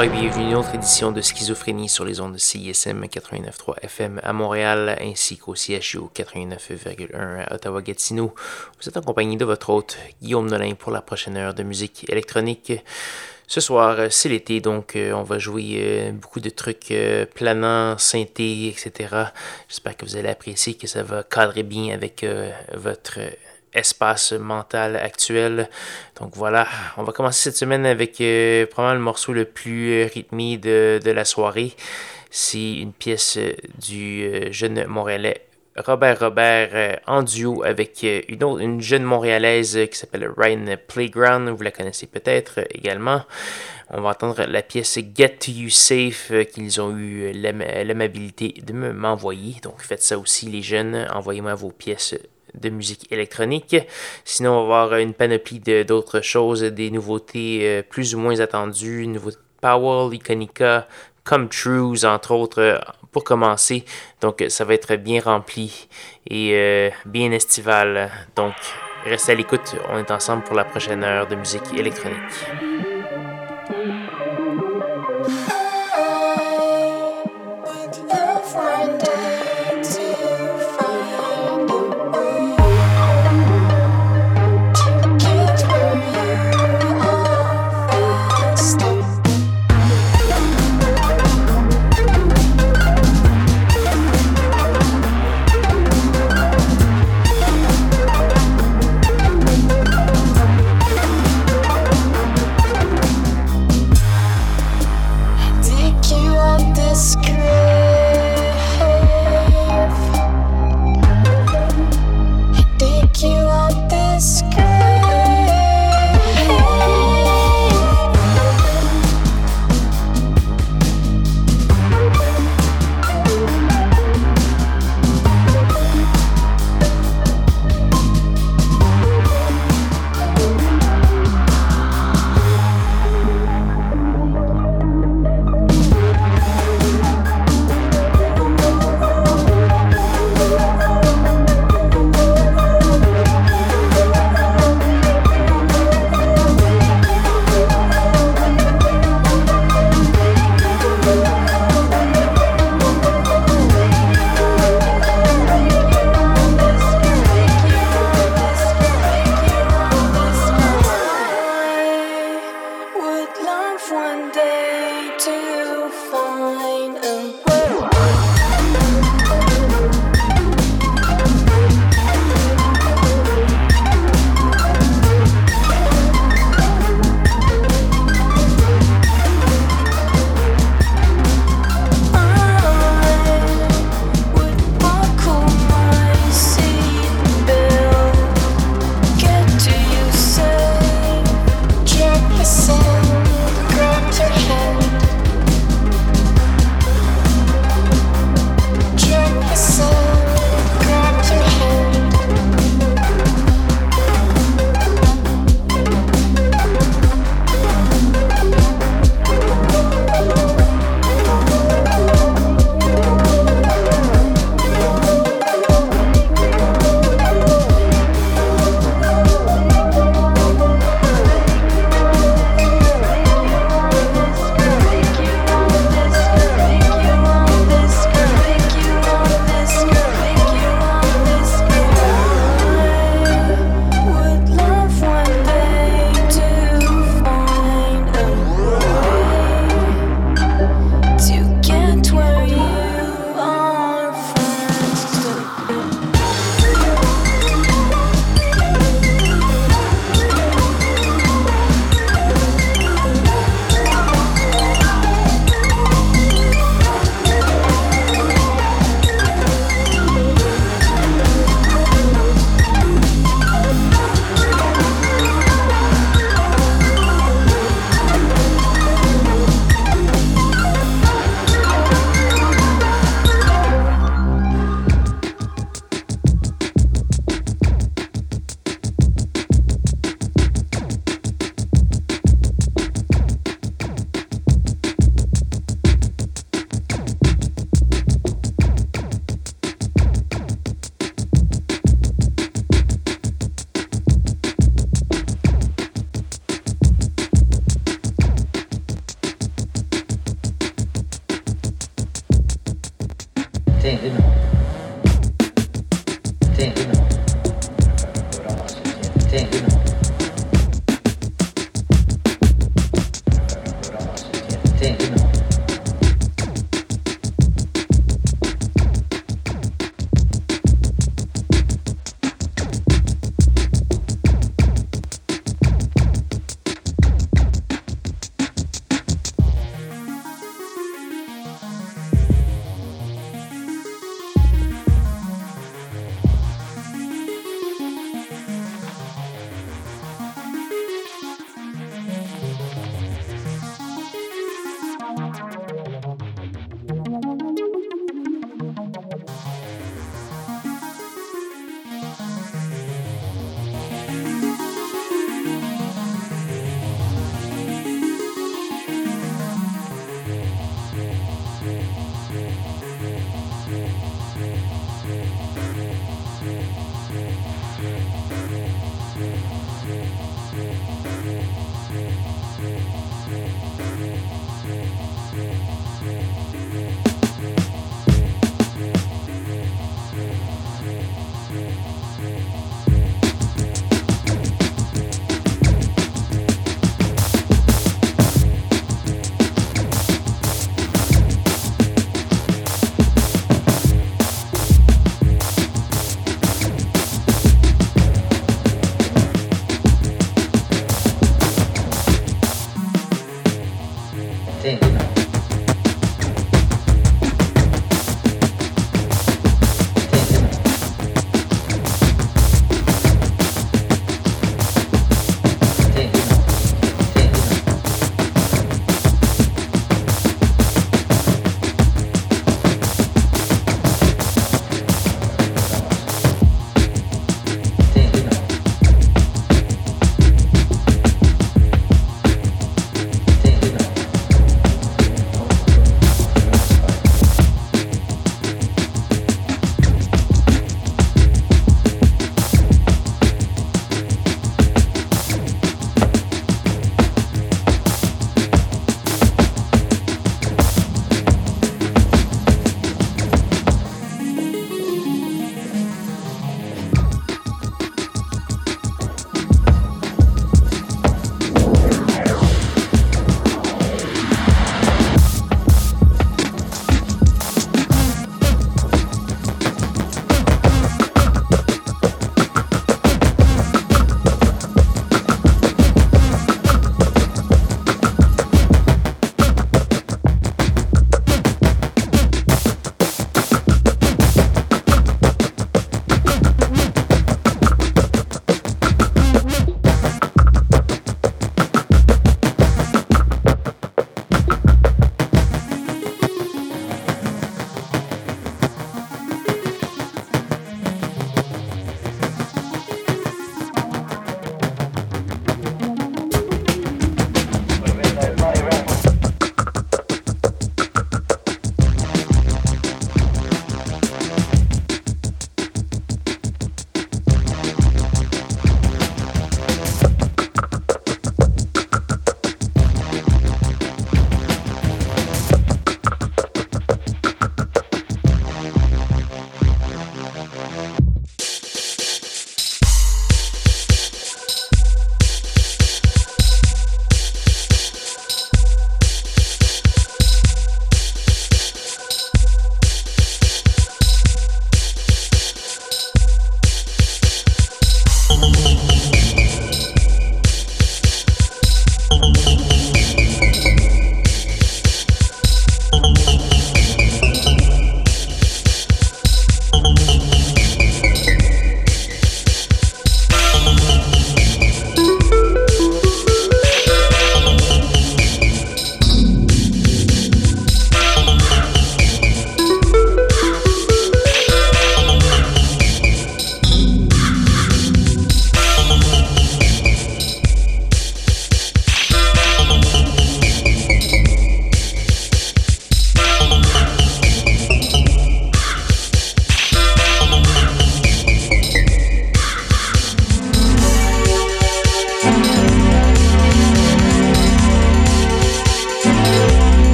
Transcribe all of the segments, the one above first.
Et bienvenue à une autre édition de Schizophrénie sur les ondes de CISM 89.3 FM à Montréal ainsi qu'au CHU 89.1 à Ottawa-Gatineau. Vous êtes en compagnie de votre hôte Guillaume Nolin pour la prochaine heure de musique électronique. Ce soir, c'est l'été, donc euh, on va jouer euh, beaucoup de trucs euh, planants, synthé, etc. J'espère que vous allez apprécier, que ça va cadrer bien avec votre espace mental actuel. Donc voilà, on va commencer cette semaine avec euh, probablement le morceau le plus euh, rythmé de, de la soirée. C'est une pièce euh, du jeune Montréalais Robert Robert en duo avec une, autre, une jeune Montréalaise qui s'appelle Ryan Playground. Vous la connaissez peut-être également. On va entendre la pièce Get You Safe qu'ils ont eu l'amabilité de m'envoyer. Donc faites ça aussi les jeunes. Envoyez-moi vos pièces de musique électronique. Sinon, on va avoir une panoplie d'autres choses, des nouveautés euh, plus ou moins attendues, nouveautés Powell, Iconica, Come Trues, entre autres, euh, pour commencer. Donc, ça va être bien rempli et euh, bien estival. Donc, restez à l'écoute. On est ensemble pour la prochaine heure de musique électronique.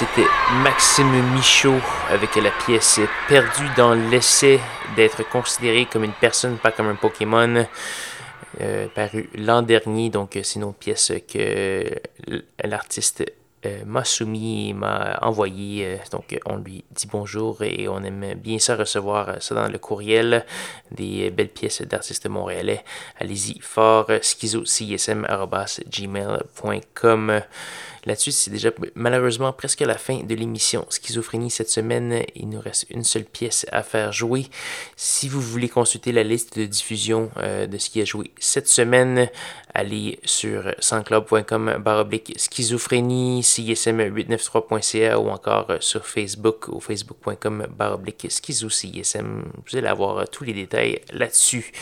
C'était Maxime Michaud avec la pièce Perdu dans l'essai d'être considéré comme une personne, pas comme un Pokémon. Euh, paru l'an dernier, donc c'est une pièce que l'artiste euh, m'a soumis, m'a envoyé. Euh, donc, on lui dit bonjour et on aime bien ça recevoir ça dans le courriel des belles pièces d'artistes montréalais. Allez-y fort, schizocsm.gmail.com. Là-dessus, c'est déjà malheureusement presque la fin de l'émission Schizophrénie cette semaine. Il nous reste une seule pièce à faire jouer. Si vous voulez consulter la liste de diffusion euh, de ce qui a joué cette semaine, allez sur sansclub.com baroblique schizophrénie, CISM893.ca ou encore sur Facebook ou facebook.com baroblique schizo CISM. Vous allez avoir tous les détails là-dessus.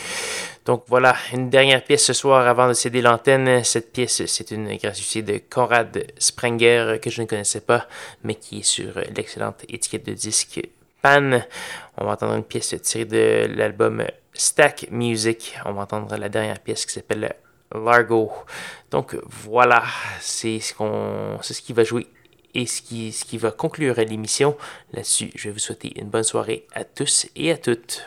Donc voilà, une dernière pièce ce soir avant de céder l'antenne. Cette pièce, c'est une gratuité de Conrad Sprenger que je ne connaissais pas, mais qui est sur l'excellente étiquette de disque Pan. On va entendre une pièce tirée de l'album Stack Music. On va entendre la dernière pièce qui s'appelle Largo. Donc voilà, c'est ce, qui va jouer et ce ce qui va conclure l'émission. Là-dessus, je vais vous souhaiter une bonne soirée à tous et à toutes.